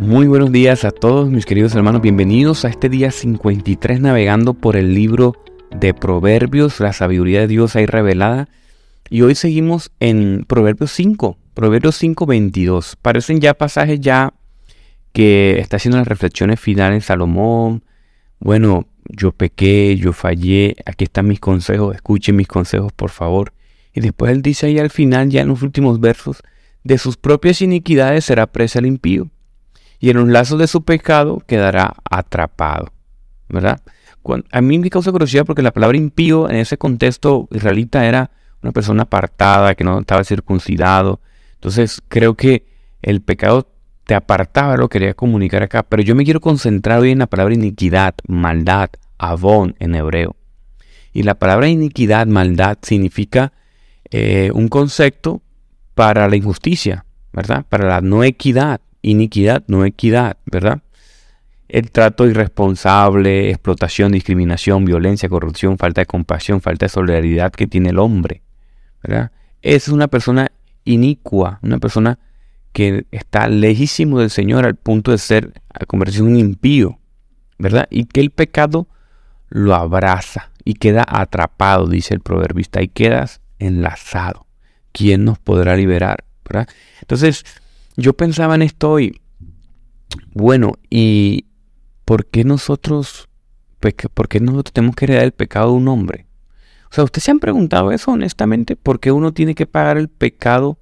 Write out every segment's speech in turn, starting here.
Muy buenos días a todos mis queridos hermanos, bienvenidos a este día 53 navegando por el libro de Proverbios, la sabiduría de Dios ahí revelada. Y hoy seguimos en Proverbios 5, Proverbios 5, 22. Parecen ya pasajes ya que está haciendo las reflexiones finales Salomón. Bueno, yo pequé, yo fallé, aquí están mis consejos, escuchen mis consejos por favor. Y después él dice ahí al final, ya en los últimos versos, de sus propias iniquidades será presa el impío y en los lazos de su pecado quedará atrapado. ¿Verdad? a mí me causa curiosidad porque la palabra impío en ese contexto israelita era una persona apartada, que no estaba circuncidado. Entonces creo que el pecado te apartaba, lo quería comunicar acá. Pero yo me quiero concentrar hoy en la palabra iniquidad, maldad, avón en hebreo. Y la palabra iniquidad, maldad, significa eh, un concepto para la injusticia, ¿verdad? Para la no equidad iniquidad, no equidad, ¿verdad? El trato irresponsable, explotación, discriminación, violencia, corrupción, falta de compasión, falta de solidaridad que tiene el hombre, ¿verdad? Es una persona inicua, una persona que está lejísimo del Señor al punto de ser, a convertirse en un impío, ¿verdad? Y que el pecado lo abraza y queda atrapado, dice el proverbista, y quedas enlazado. ¿Quién nos podrá liberar? ¿verdad? Entonces, yo pensaba en esto hoy. Bueno, ¿y por qué nosotros, por qué nosotros tenemos que heredar el pecado de un hombre? O sea, ¿ustedes se han preguntado eso honestamente? ¿Por qué uno tiene que pagar el pecado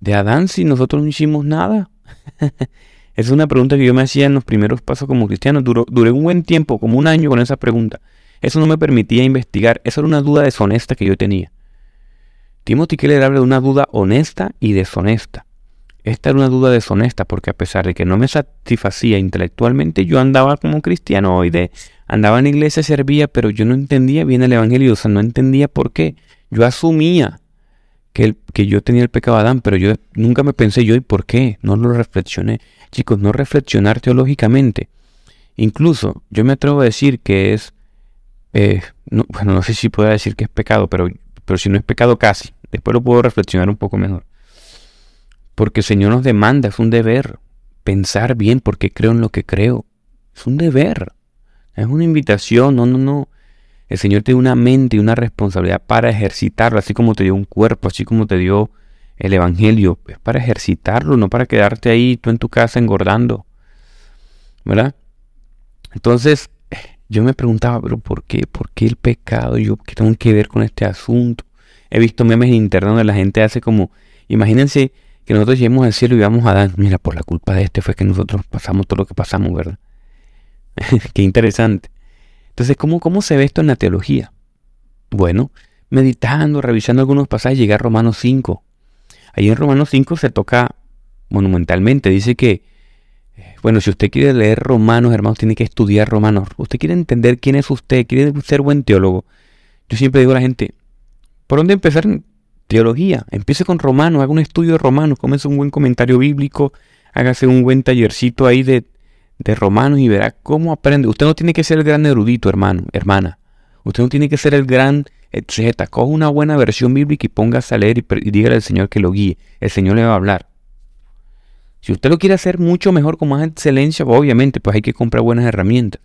de Adán si nosotros no hicimos nada? es una pregunta que yo me hacía en los primeros pasos como cristiano. duré un buen tiempo, como un año con esa pregunta. Eso no me permitía investigar. Esa era una duda deshonesta que yo tenía. Timothy Keller habla de una duda honesta y deshonesta. Esta era una duda deshonesta porque a pesar de que no me satisfacía intelectualmente, yo andaba como cristiano hoy de andaba en iglesia, servía, pero yo no entendía bien el evangelio, o sea, no entendía por qué. Yo asumía que, que yo tenía el pecado de Adán, pero yo nunca me pensé yo y por qué, no lo reflexioné. Chicos, no reflexionar teológicamente. Incluso yo me atrevo a decir que es, eh, bueno, no sé si puedo decir que es pecado, pero, pero si no es pecado casi, después lo puedo reflexionar un poco mejor. Porque el Señor nos demanda, es un deber. Pensar bien porque creo en lo que creo. Es un deber. Es una invitación, no, no, no. El Señor te dio una mente y una responsabilidad para ejercitarlo, así como te dio un cuerpo, así como te dio el Evangelio. Es para ejercitarlo, no para quedarte ahí tú en tu casa engordando. ¿Verdad? Entonces, yo me preguntaba, pero ¿por qué? ¿Por qué el pecado? ¿Yo qué tengo que ver con este asunto? He visto memes internos donde la gente hace como, imagínense que nosotros lleguemos al cielo y vamos a dar, mira, por la culpa de este fue que nosotros pasamos todo lo que pasamos, ¿verdad? Qué interesante. Entonces, ¿cómo, ¿cómo se ve esto en la teología? Bueno, meditando, revisando algunos pasajes, llegué a Romanos 5. Ahí en Romanos 5 se toca monumentalmente, dice que, bueno, si usted quiere leer Romanos, hermanos, tiene que estudiar Romanos. Usted quiere entender quién es usted, quiere ser buen teólogo. Yo siempre digo a la gente, ¿por dónde empezar teología. Empiece con Romanos, haga un estudio de Romanos, comience un buen comentario bíblico, hágase un buen tallercito ahí de, de Romanos y verá cómo aprende. Usted no tiene que ser el gran erudito, hermano, hermana. Usted no tiene que ser el gran etcétera. Coja una buena versión bíblica y póngase a leer y, y dígale al Señor que lo guíe. El Señor le va a hablar. Si usted lo quiere hacer mucho mejor con más excelencia, obviamente, pues hay que comprar buenas herramientas.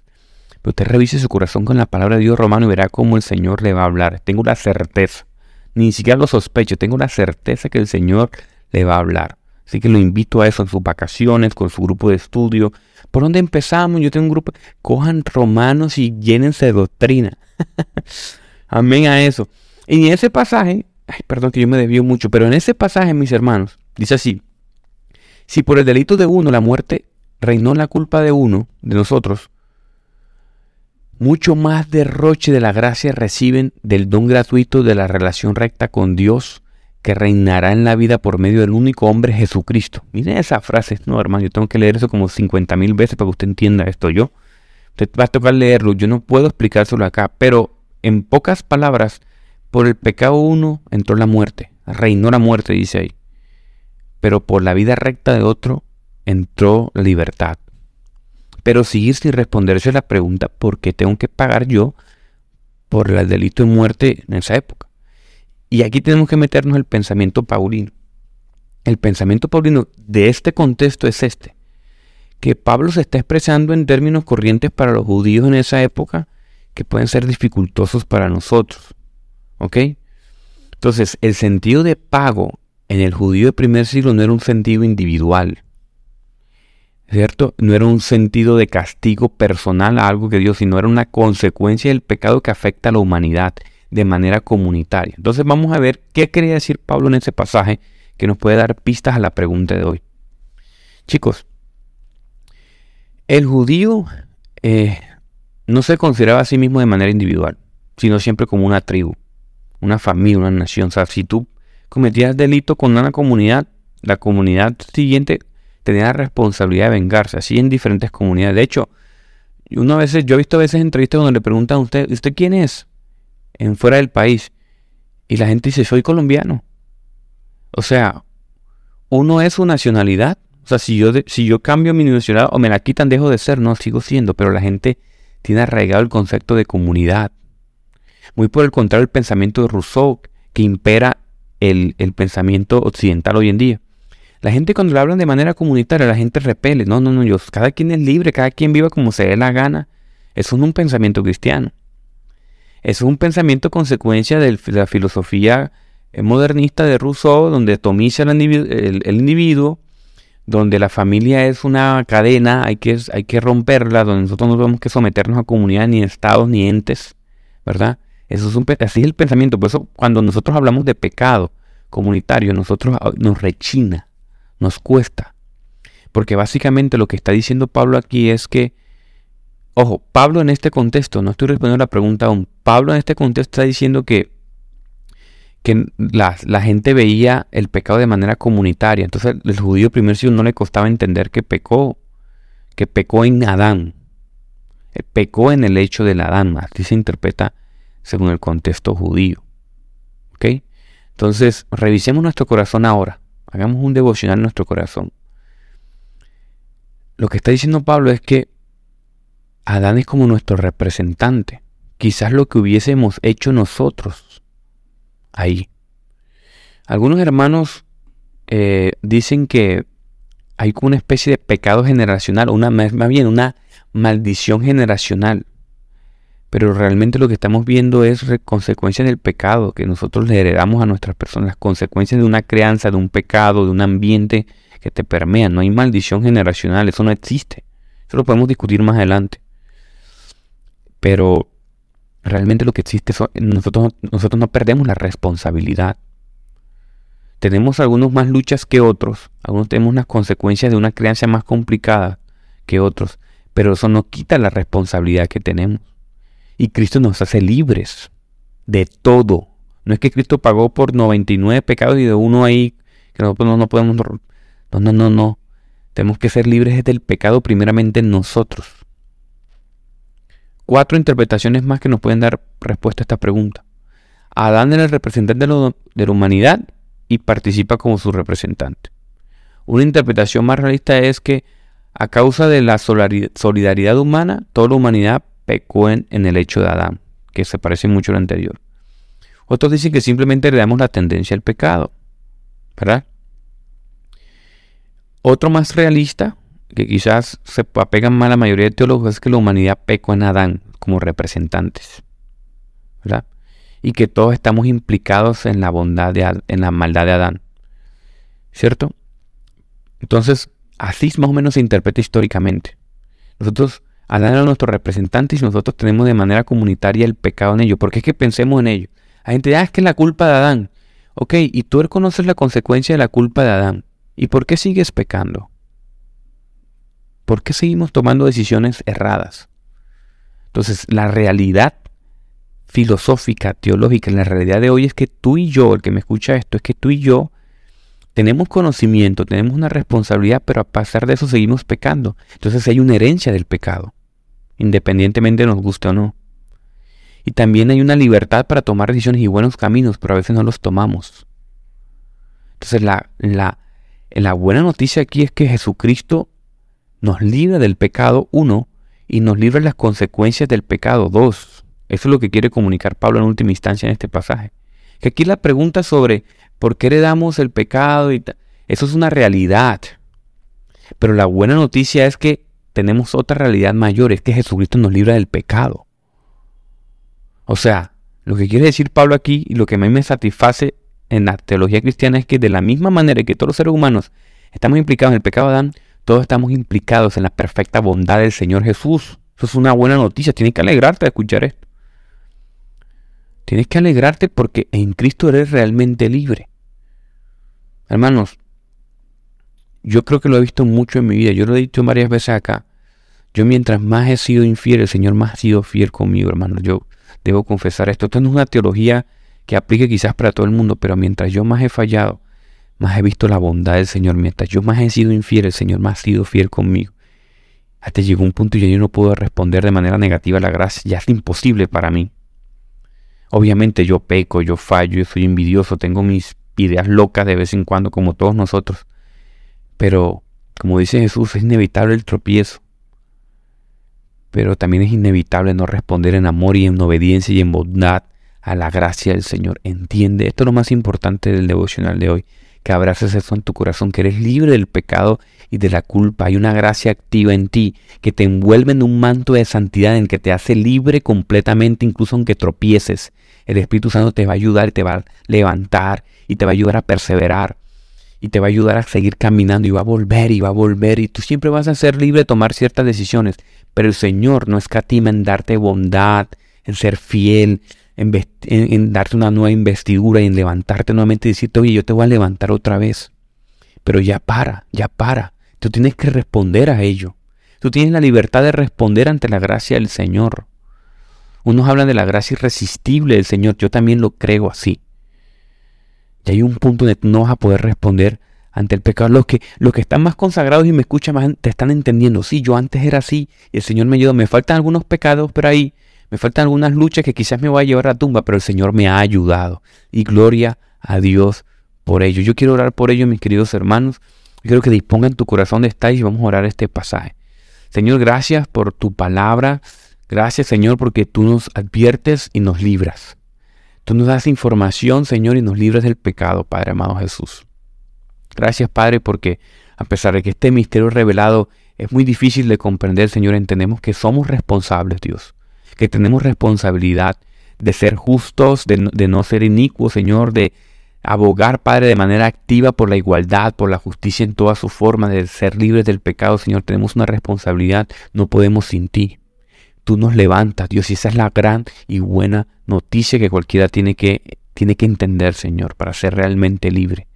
Pero usted revise su corazón con la palabra de Dios romano y verá cómo el Señor le va a hablar. Tengo la certeza ni siquiera lo sospecho, tengo la certeza que el Señor le va a hablar. Así que lo invito a eso en sus vacaciones, con su grupo de estudio. ¿Por dónde empezamos? Yo tengo un grupo. Cojan romanos y llénense de doctrina. Amén a eso. Y en ese pasaje, ay, perdón que yo me desvío mucho, pero en ese pasaje, mis hermanos, dice así: Si por el delito de uno la muerte reinó la culpa de uno, de nosotros, mucho más derroche de la gracia reciben del don gratuito de la relación recta con Dios que reinará en la vida por medio del único hombre Jesucristo. Miren esa frase, no hermano, yo tengo que leer eso como 50 mil veces para que usted entienda esto yo. Usted va a tocar leerlo, yo no puedo explicárselo acá, pero en pocas palabras, por el pecado uno entró la muerte, reinó la muerte, dice ahí. Pero por la vida recta de otro entró la libertad pero seguir sin responderse la pregunta ¿por qué tengo que pagar yo por el delito de muerte en esa época? Y aquí tenemos que meternos el pensamiento paulino. El pensamiento paulino de este contexto es este, que Pablo se está expresando en términos corrientes para los judíos en esa época que pueden ser dificultosos para nosotros. ¿Ok? Entonces, el sentido de pago en el judío del primer siglo no era un sentido individual. ¿Cierto? No era un sentido de castigo personal a algo que Dios, sino era una consecuencia del pecado que afecta a la humanidad de manera comunitaria. Entonces vamos a ver qué quería decir Pablo en ese pasaje que nos puede dar pistas a la pregunta de hoy. Chicos, el judío eh, no se consideraba a sí mismo de manera individual, sino siempre como una tribu, una familia, una nación. O sea, si tú cometías delito con una comunidad, la comunidad siguiente tenía la responsabilidad de vengarse, así en diferentes comunidades. De hecho, una vez, yo he visto a veces entrevistas donde le preguntan a usted, ¿usted quién es? En fuera del país. Y la gente dice, soy colombiano. O sea, uno es su nacionalidad. O sea, si yo, si yo cambio mi nacionalidad o me la quitan, dejo de ser, no, sigo siendo. Pero la gente tiene arraigado el concepto de comunidad. Muy por el contrario, el pensamiento de Rousseau, que impera el, el pensamiento occidental hoy en día. La gente cuando le hablan de manera comunitaria, la gente repele. No, no, no, yo, cada quien es libre, cada quien viva como se dé la gana. Eso no es un pensamiento cristiano. Eso es un pensamiento consecuencia de la filosofía eh, modernista de Rousseau, donde atomiza el, individuo, donde la familia es una cadena, hay que, hay que romperla, donde nosotros no tenemos que someternos a comunidad, ni estados, ni entes, ¿verdad? Eso es un, así es el pensamiento. Por eso cuando nosotros hablamos de pecado comunitario, nosotros ah, nos rechina nos cuesta. Porque básicamente lo que está diciendo Pablo aquí es que, ojo, Pablo en este contexto, no estoy respondiendo la pregunta aún, Pablo en este contexto está diciendo que, que la, gente veía el pecado de manera comunitaria. Entonces el judío primer siglo no le costaba entender que pecó, que pecó en Adán, eh, pecó en el hecho del Adán, así se interpreta según el contexto judío. ¿Ok? Entonces, revisemos nuestro corazón ahora. Hagamos un devocional en nuestro corazón. Lo que está diciendo Pablo es que Adán es como nuestro representante. Quizás lo que hubiésemos hecho nosotros ahí. Algunos hermanos eh, dicen que hay una especie de pecado generacional, una, más bien una maldición generacional. Pero realmente lo que estamos viendo es consecuencias del pecado que nosotros le heredamos a nuestras personas, las consecuencias de una crianza, de un pecado, de un ambiente que te permea. No hay maldición generacional, eso no existe. Eso lo podemos discutir más adelante. Pero realmente lo que existe es nosotros, nosotros no perdemos la responsabilidad. Tenemos algunos más luchas que otros, algunos tenemos unas consecuencias de una crianza más complicada que otros, pero eso no quita la responsabilidad que tenemos. Y Cristo nos hace libres de todo. No es que Cristo pagó por 99 pecados y de uno ahí que nosotros no, podemos... No, no, no, no. Tenemos que ser libres del pecado primeramente nosotros. Cuatro interpretaciones más que nos pueden dar respuesta a esta pregunta. Adán era el representante de la humanidad y participa como su representante. Una interpretación más realista es que a causa de la solidaridad humana, toda la humanidad pecó en, el hecho de Adán, que se parece mucho al anterior. Otros dicen que simplemente heredamos la tendencia al pecado, ¿verdad? Otro más realista, que quizás se apegan más a la mayoría de teólogos, es que la humanidad pecó en Adán como representantes, ¿verdad? Y que todos estamos implicados en la bondad de en la maldad de Adán, ¿cierto? Entonces, así más o menos se interpreta históricamente. Nosotros Adán era nuestro representante y nosotros tenemos de manera comunitaria el pecado en ello. ¿Por qué es que pensemos en ello? Hay gente, ah, es que es la culpa de Adán. Ok, y tú reconoces la consecuencia de la culpa de Adán. ¿Y por qué sigues pecando? ¿Por qué seguimos tomando decisiones erradas? Entonces, la realidad filosófica, teológica, la realidad de hoy es que tú y yo, el que me escucha esto, es que tú y yo tenemos conocimiento, tenemos una responsabilidad, pero a pesar de eso seguimos pecando. Entonces hay una herencia del pecado independientemente nos guste o no. Y también hay una libertad para tomar decisiones y buenos caminos, pero a veces no los tomamos. Entonces la, la, la buena noticia aquí es que Jesucristo nos libra del pecado, uno, y nos libra de las consecuencias del pecado, dos. Eso es lo que quiere comunicar Pablo en última instancia en este pasaje. Que aquí la pregunta sobre por qué heredamos el pecado y eso es una realidad. Pero la buena noticia es que tenemos otra realidad mayor, es que Jesucristo nos libra del pecado. O sea, lo que quiere decir Pablo aquí y lo que a mí me satisface en la teología cristiana es que de la misma manera que todos los seres humanos estamos implicados en el pecado de Adán, todos estamos implicados en la perfecta bondad del Señor Jesús. Eso es una buena noticia, tienes que alegrarte de escuchar esto. Tienes que alegrarte porque en Cristo eres realmente libre. Hermanos, yo creo que lo he visto mucho en mi vida, yo lo he dicho varias veces acá. Yo mientras más he sido infiel, el Señor más ha sido fiel conmigo, hermano. Yo debo confesar esto. Esto no es una teología que aplique quizás para todo el mundo, pero mientras yo más he fallado, más he visto la bondad del Señor. Mientras yo más he sido infiel, el Señor más ha sido fiel conmigo. Hasta llegó un punto y yo no puedo responder de manera negativa a la gracia. Ya es imposible para mí. Obviamente yo peco, yo fallo, yo soy envidioso, tengo mis ideas locas de vez en cuando, como todos nosotros. Pero, como dice Jesús, es inevitable el tropiezo. Pero también es inevitable no responder en amor y en obediencia y en bondad a la gracia del Señor. Entiende, esto es lo más importante del devocional de hoy, que abraces eso en tu corazón, que eres libre del pecado y de la culpa. Hay una gracia activa en ti que te envuelve en un manto de santidad en que te hace libre completamente, incluso aunque tropieces. El Espíritu Santo te va a ayudar y te va a levantar y te va a ayudar a perseverar y te va a ayudar a seguir caminando y va a volver y va a volver y tú siempre vas a ser libre de tomar ciertas decisiones. Pero el Señor no escatima en darte bondad, en ser fiel, en, en, darte una nueva investidura y en levantarte nuevamente y decirte, oye, yo te voy a levantar otra vez. Pero ya para, ya para. Tú tienes que responder a ello. Tú tienes la libertad de responder ante la gracia del Señor. Unos hablan de la gracia irresistible del Señor. Yo también lo creo así. Y hay un punto donde no vas a poder responder ante el pecado. Los que, los que están más consagrados y me escuchan más te están entendiendo. Sí, yo antes era así y el Señor me ayudó. Me faltan algunos pecados por ahí. Me faltan algunas luchas que quizás me voy a llevar a la tumba, pero el Señor me ha ayudado. Y gloria a Dios por ello. Yo quiero orar por ello, mis queridos hermanos. Quiero que dispongan tu corazón donde estáis y vamos a orar este pasaje. Señor, gracias por tu palabra. Gracias, Señor, porque tú nos adviertes y nos libras. Tú nos das información, Señor, y nos libras del pecado, Padre amado Jesús. Gracias, Padre, porque a pesar de que este misterio revelado es muy difícil de comprender, Señor, entendemos que somos responsables, Dios. Que tenemos responsabilidad de ser justos, de, de no ser inicuos, Señor, de abogar, Padre, de manera activa por la igualdad, por la justicia en toda su forma, de ser libres del pecado, Señor. Tenemos una responsabilidad, no podemos sin ti. Tú nos levantas, Dios, y esa es la gran y buena noticia que cualquiera tiene que, tiene que entender, Señor, para ser realmente libre.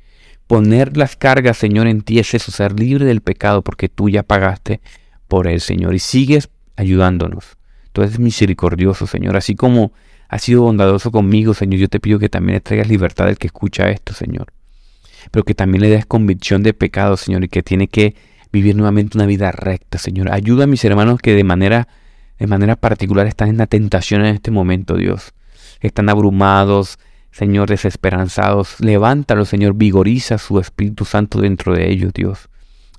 Poner las cargas, Señor, en ti es eso, ser libre del pecado, porque tú ya pagaste por él, Señor, y sigues ayudándonos. Tú eres misericordioso, Señor, así como has sido bondadoso conmigo, Señor. Yo te pido que también traigas libertad al que escucha esto, Señor. Pero que también le des convicción de pecado, Señor, y que tiene que vivir nuevamente una vida recta, Señor. Ayuda a mis hermanos que de manera, de manera particular están en la tentación en este momento, Dios. Están abrumados, Señor, desesperanzados. Levántalo, Señor. Vigoriza su Espíritu Santo dentro de ellos, Dios.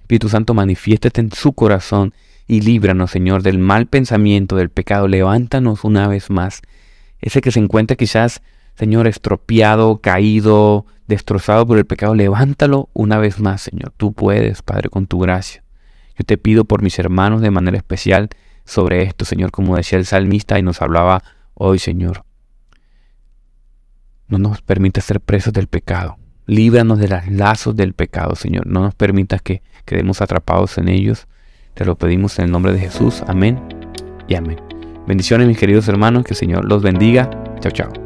Espíritu Santo, manifiéstate en su corazón y líbranos, Señor, del mal pensamiento, del pecado. Levántanos una vez más ese que se encuentra quizás, Señor, estropeado, caído, destrozado por el pecado, levántalo una vez más, Señor. Tú puedes, Padre, con tu gracia. Yo te pido por mis hermanos de manera especial sobre esto, Señor, como decía el salmista y nos hablaba hoy, Señor. No nos permitas ser presos del pecado. Líbranos de los lazos del pecado, Señor. No nos permitas que quedemos atrapados en ellos. Te lo pedimos en el nombre de Jesús. Amén y amén. Bendiciones mis queridos hermanos, que el Señor los bendiga. Chao, chao.